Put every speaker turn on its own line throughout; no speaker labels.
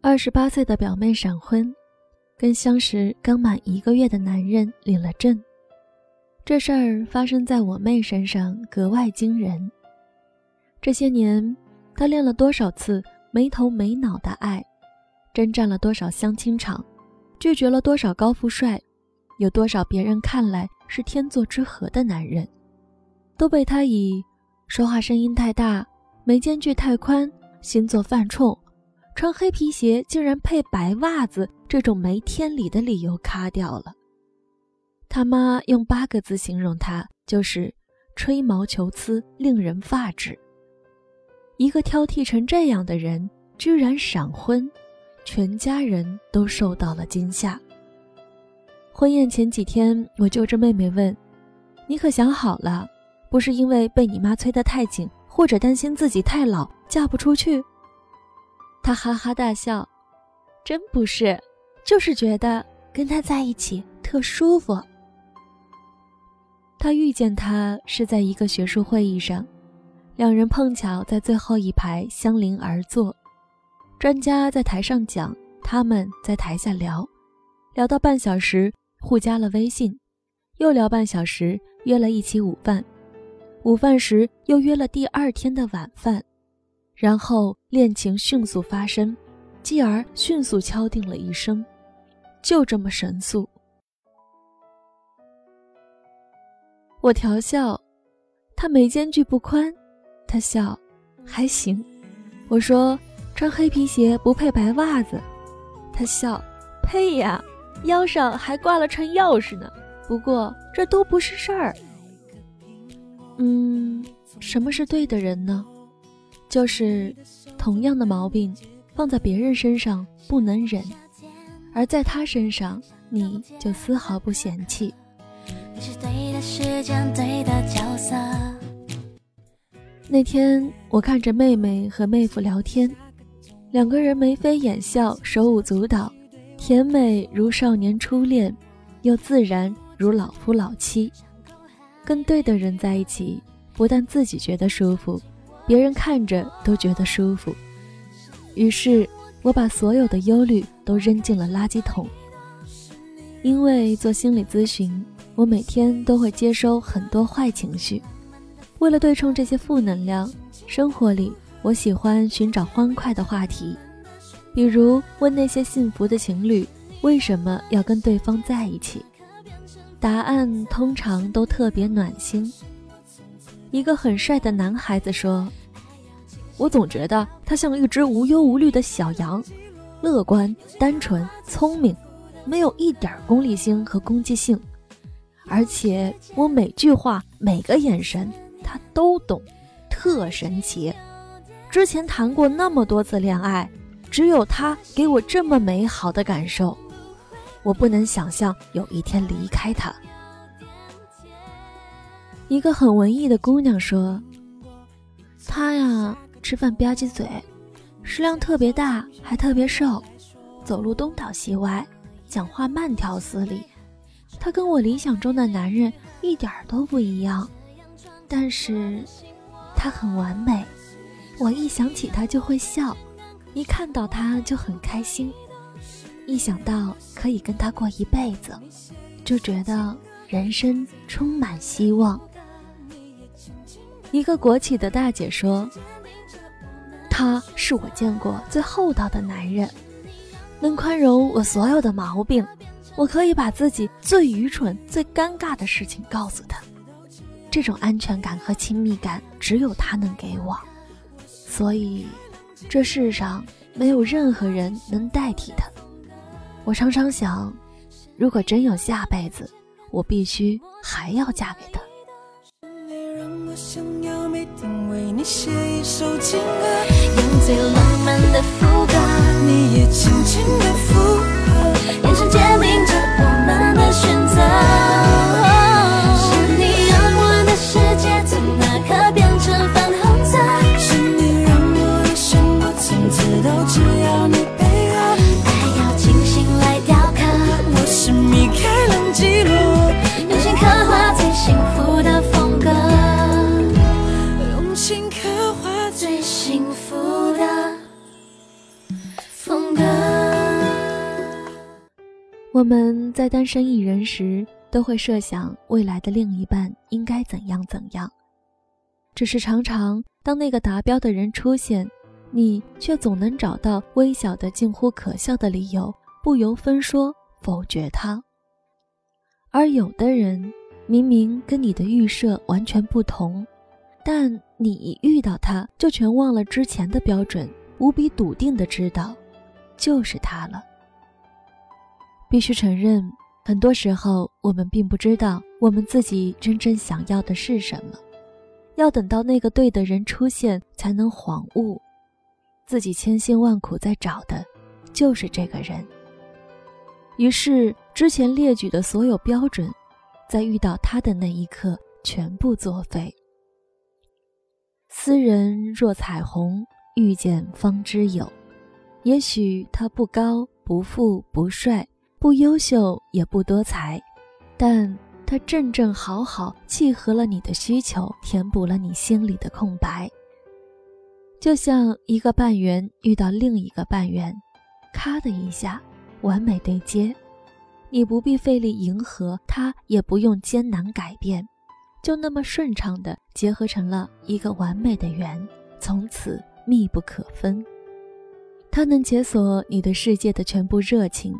二十八岁的表妹闪婚，跟相识刚满一个月的男人领了证。这事儿发生在我妹身上格外惊人。这些年，她练了多少次没头没脑的爱，征战了多少相亲场，拒绝了多少高富帅，有多少别人看来是天作之合的男人，都被她以说话声音太大、眉间距太宽、星座犯冲。穿黑皮鞋竟然配白袜子，这种没天理的理由卡掉了。他妈用八个字形容他，就是吹毛求疵，令人发指。一个挑剔成这样的人，居然闪婚，全家人都受到了惊吓。婚宴前几天，我揪着妹妹问：“你可想好了？不是因为被你妈催得太紧，或者担心自己太老嫁不出去？”他哈哈大笑，真不是，就是觉得跟他在一起特舒服。他遇见他是在一个学术会议上，两人碰巧在最后一排相邻而坐，专家在台上讲，他们在台下聊，聊到半小时，互加了微信，又聊半小时，约了一起午饭，午饭时又约了第二天的晚饭。然后恋情迅速发生，继而迅速敲定了一生，就这么神速。我调笑，他眉间距不宽，他笑，还行。我说穿黑皮鞋不配白袜子，他笑，配呀，腰上还挂了串钥匙呢。不过这都不是事儿。嗯，什么是对的人呢？就是同样的毛病，放在别人身上不能忍，而在他身上你就丝毫不嫌弃。那天我看着妹妹和妹夫聊天，两个人眉飞眼笑，手舞足蹈，甜美如少年初恋，又自然如老夫老妻。跟对的人在一起，不但自己觉得舒服。别人看着都觉得舒服，于是我把所有的忧虑都扔进了垃圾桶。因为做心理咨询，我每天都会接收很多坏情绪。为了对冲这些负能量，生活里我喜欢寻找欢快的话题，比如问那些幸福的情侣为什么要跟对方在一起，答案通常都特别暖心。一个很帅的男孩子说。我总觉得他像一只无忧无虑的小羊，乐观、单纯、聪明，没有一点功利心和攻击性。而且我每句话、每个眼神他都懂，特神奇。之前谈过那么多次恋爱，只有他给我这么美好的感受，我不能想象有一天离开他。一个很文艺的姑娘说：“他呀。”吃饭吧唧嘴，食量特别大，还特别瘦，走路东倒西歪，讲话慢条斯理。他跟我理想中的男人一点都不一样，但是他很完美。我一想起他就会笑，一看到他就很开心，一想到可以跟他过一辈子，就觉得人生充满希望。一个国企的大姐说。他是我见过最厚道的男人，能宽容我所有的毛病。我可以把自己最愚蠢、最尴尬的事情告诉他。这种安全感和亲密感只有他能给我，所以这世上没有任何人能代替他。我常常想，如果真有下辈子，我必须还要嫁给他。你写一首情歌，用最浪漫的副歌，你也轻轻我们在单身一人时，都会设想未来的另一半应该怎样怎样。只是常常当那个达标的人出现，你却总能找到微小的近乎可笑的理由，不由分说否决他。而有的人明明跟你的预设完全不同，但你一遇到他，就全忘了之前的标准，无比笃定的知道，就是他了。必须承认，很多时候我们并不知道我们自己真正想要的是什么，要等到那个对的人出现，才能恍悟，自己千辛万苦在找的，就是这个人。于是，之前列举的所有标准，在遇到他的那一刻，全部作废。斯人若彩虹，遇见方知有。也许他不高不富不帅。不优秀也不多才，但他正正好好契合了你的需求，填补了你心里的空白。就像一个半圆遇到另一个半圆，咔的一下，完美对接。你不必费力迎合，他也不用艰难改变，就那么顺畅的结合成了一个完美的圆，从此密不可分。它能解锁你的世界的全部热情。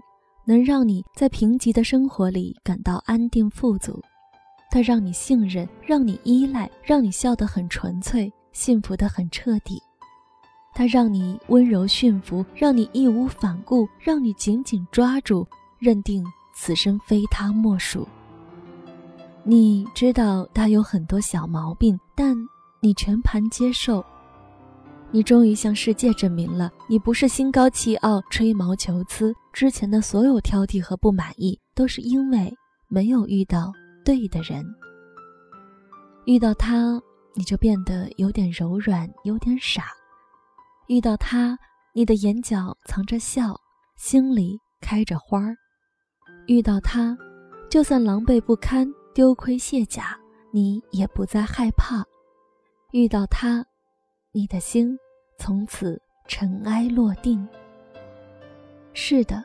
能让你在贫瘠的生活里感到安定富足，它让你信任，让你依赖，让你笑得很纯粹，幸福得很彻底。它让你温柔驯服，让你义无反顾，让你紧紧抓住，认定此生非他莫属。你知道他有很多小毛病，但你全盘接受。你终于向世界证明了，你不是心高气傲、吹毛求疵。之前的所有挑剔和不满意，都是因为没有遇到对的人。遇到他，你就变得有点柔软，有点傻。遇到他，你的眼角藏着笑，心里开着花儿。遇到他，就算狼狈不堪、丢盔卸甲，你也不再害怕。遇到他。你的心从此尘埃落定。是的，